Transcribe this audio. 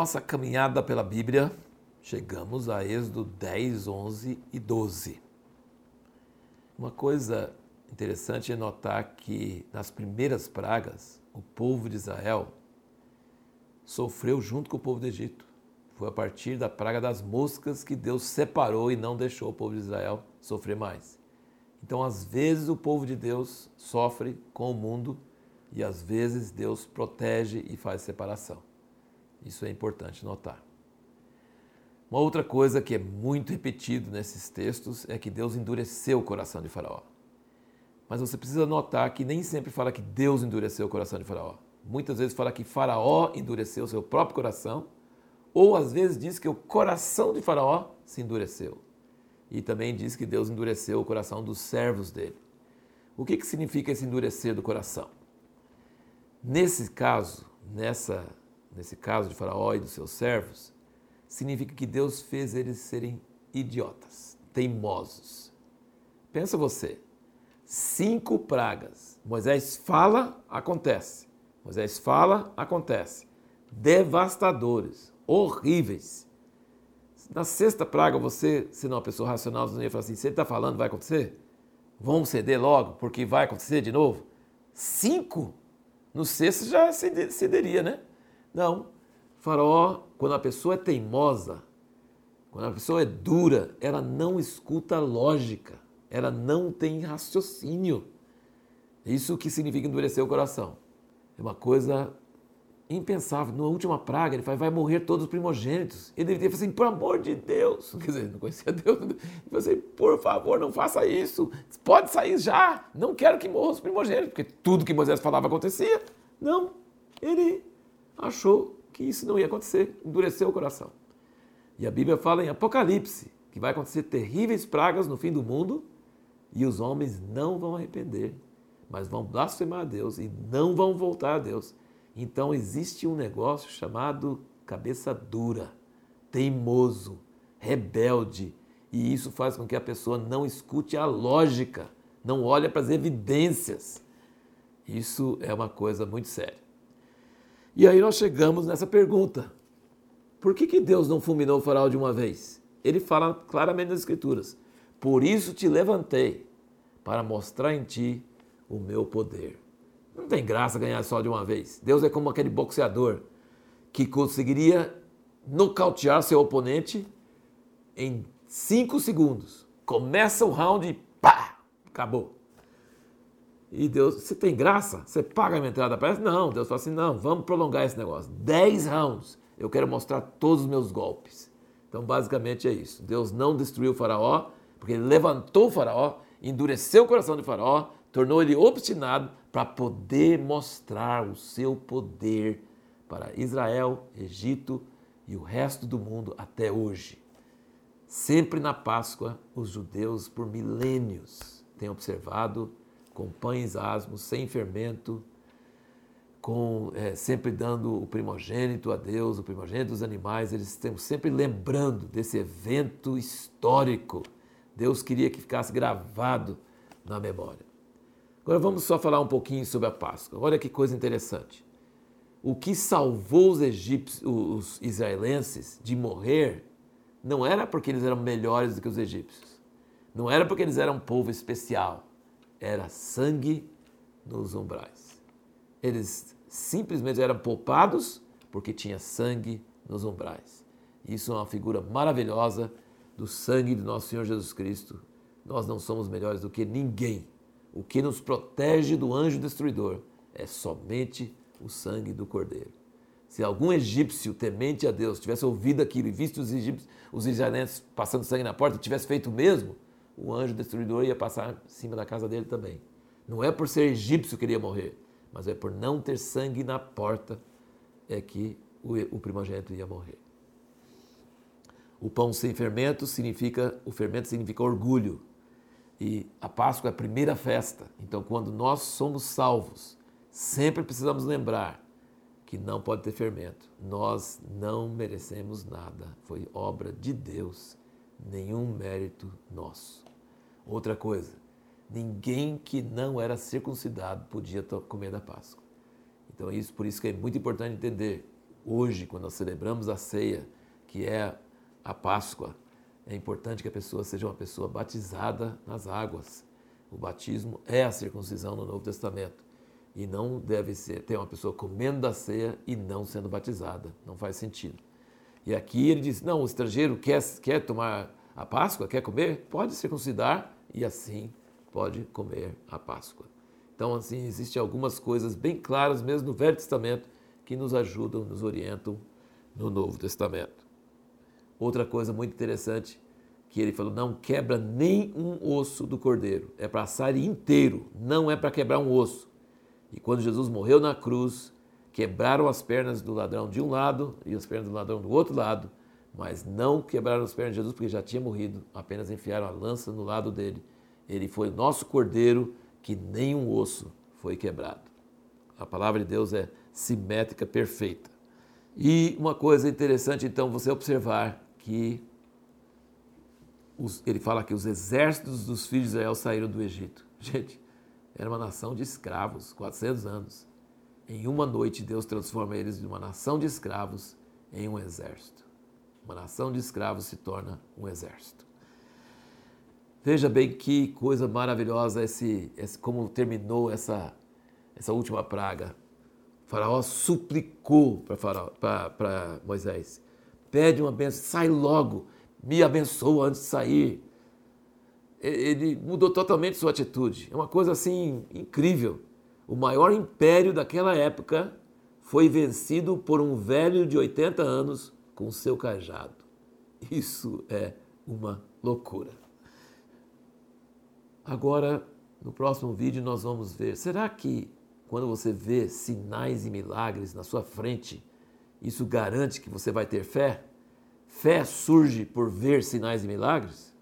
nossa caminhada pela Bíblia, chegamos a Êxodo 10, 11 e 12. Uma coisa interessante é notar que nas primeiras pragas, o povo de Israel sofreu junto com o povo do Egito. Foi a partir da praga das moscas que Deus separou e não deixou o povo de Israel sofrer mais. Então, às vezes, o povo de Deus sofre com o mundo e às vezes Deus protege e faz separação. Isso é importante notar. Uma outra coisa que é muito repetido nesses textos é que Deus endureceu o coração de Faraó. Mas você precisa notar que nem sempre fala que Deus endureceu o coração de Faraó. Muitas vezes fala que Faraó endureceu seu próprio coração, ou às vezes diz que o coração de Faraó se endureceu. E também diz que Deus endureceu o coração dos servos dele. O que, que significa esse endurecer do coração? Nesse caso, nessa, nesse caso de Faraó e dos seus servos, significa que Deus fez eles serem idiotas, teimosos. Pensa você, cinco pragas. Moisés fala, acontece. Moisés fala, acontece. Devastadores, horríveis. Na sexta praga, você, se não uma pessoa racional, você não ia falar assim: ele está falando, vai acontecer? Vamos ceder logo, porque vai acontecer de novo? Cinco? No sexto já cederia, né? Não. Faraó, quando a pessoa é teimosa, quando a pessoa é dura, ela não escuta lógica, ela não tem raciocínio. Isso que significa endurecer o coração. É uma coisa impensável. Na última praga, ele fala, vai morrer todos os primogênitos. Ele deveria falar assim, por amor de Deus. Quer dizer, não conhecia Deus. Ele falou assim, por favor, não faça isso. Pode sair já. Não quero que morram os primogênitos, porque tudo que Moisés falava acontecia. Não. Ele achou que isso não ia acontecer. Endureceu o coração. E a Bíblia fala em Apocalipse que vai acontecer terríveis pragas no fim do mundo e os homens não vão arrepender mas vão blasfemar a Deus e não vão voltar a Deus. Então existe um negócio chamado cabeça dura, teimoso, rebelde, e isso faz com que a pessoa não escute a lógica, não olhe para as evidências. Isso é uma coisa muito séria. E aí nós chegamos nessa pergunta: por que, que Deus não fulminou o faraó de uma vez? Ele fala claramente nas Escrituras: Por isso te levantei, para mostrar em ti o meu poder. Não tem graça ganhar só de uma vez. Deus é como aquele boxeador que conseguiria nocautear seu oponente em cinco segundos. Começa o round e pá, acabou. E Deus, você tem graça? Você paga a minha entrada para Não, Deus fala assim: não, vamos prolongar esse negócio. Dez rounds. Eu quero mostrar todos os meus golpes. Então, basicamente é isso. Deus não destruiu o Faraó, porque ele levantou o Faraó, endureceu o coração de Faraó, tornou ele obstinado para poder mostrar o seu poder para Israel, Egito e o resto do mundo até hoje. Sempre na Páscoa, os judeus, por milênios, têm observado com pães asmos, sem fermento, com é, sempre dando o primogênito a Deus, o primogênito dos animais, eles estão sempre lembrando desse evento histórico. Deus queria que ficasse gravado na memória. Agora vamos só falar um pouquinho sobre a Páscoa. Olha que coisa interessante. O que salvou os egípcios, os israelenses de morrer não era porque eles eram melhores do que os egípcios. Não era porque eles eram um povo especial. Era sangue nos umbrais. Eles simplesmente eram poupados porque tinha sangue nos umbrais. Isso é uma figura maravilhosa do sangue do nosso Senhor Jesus Cristo. Nós não somos melhores do que ninguém o que nos protege do anjo destruidor é somente o sangue do cordeiro. Se algum egípcio temente a Deus tivesse ouvido aquilo e visto os egípcios, os israelenses passando sangue na porta, tivesse feito o mesmo, o anjo destruidor ia passar em cima da casa dele também. Não é por ser egípcio que ele ia morrer, mas é por não ter sangue na porta é que o, o primogênito ia morrer. O pão sem fermento significa, o fermento significa orgulho. E a Páscoa é a primeira festa. Então, quando nós somos salvos, sempre precisamos lembrar que não pode ter fermento. Nós não merecemos nada. Foi obra de Deus, nenhum mérito nosso. Outra coisa, ninguém que não era circuncidado podia comer da Páscoa. Então, isso, por isso que é muito importante entender Hoje, quando nós celebramos a ceia, que é a Páscoa, é importante que a pessoa seja uma pessoa batizada nas águas. O batismo é a circuncisão no Novo Testamento. E não deve ser ter uma pessoa comendo da ceia e não sendo batizada. Não faz sentido. E aqui ele diz: não, o estrangeiro quer, quer tomar a Páscoa, quer comer, pode circuncidar e assim pode comer a Páscoa. Então, assim, existem algumas coisas bem claras, mesmo no Velho Testamento, que nos ajudam, nos orientam no Novo Testamento. Outra coisa muito interessante que ele falou: não quebra nem um osso do cordeiro, é para assar inteiro, não é para quebrar um osso. E quando Jesus morreu na cruz, quebraram as pernas do ladrão de um lado e as pernas do ladrão do outro lado, mas não quebraram as pernas de Jesus porque já tinha morrido, apenas enfiaram a lança no lado dele. Ele foi o nosso cordeiro que nenhum osso foi quebrado. A palavra de Deus é simétrica, perfeita. E uma coisa interessante, então, você observar que os, ele fala que os exércitos dos filhos de Israel saíram do Egito. Gente, era uma nação de escravos, 400 anos. Em uma noite, Deus transforma eles de uma nação de escravos em um exército. Uma nação de escravos se torna um exército. Veja bem que coisa maravilhosa esse, esse como terminou essa, essa última praga. O faraó suplicou para Moisés: pede uma benção, sai logo, me abençoa antes de sair. Ele mudou totalmente sua atitude. É uma coisa assim incrível. O maior império daquela época foi vencido por um velho de 80 anos com seu cajado. Isso é uma loucura. Agora, no próximo vídeo, nós vamos ver: será que quando você vê sinais e milagres na sua frente, isso garante que você vai ter fé? Fé surge por ver sinais e milagres?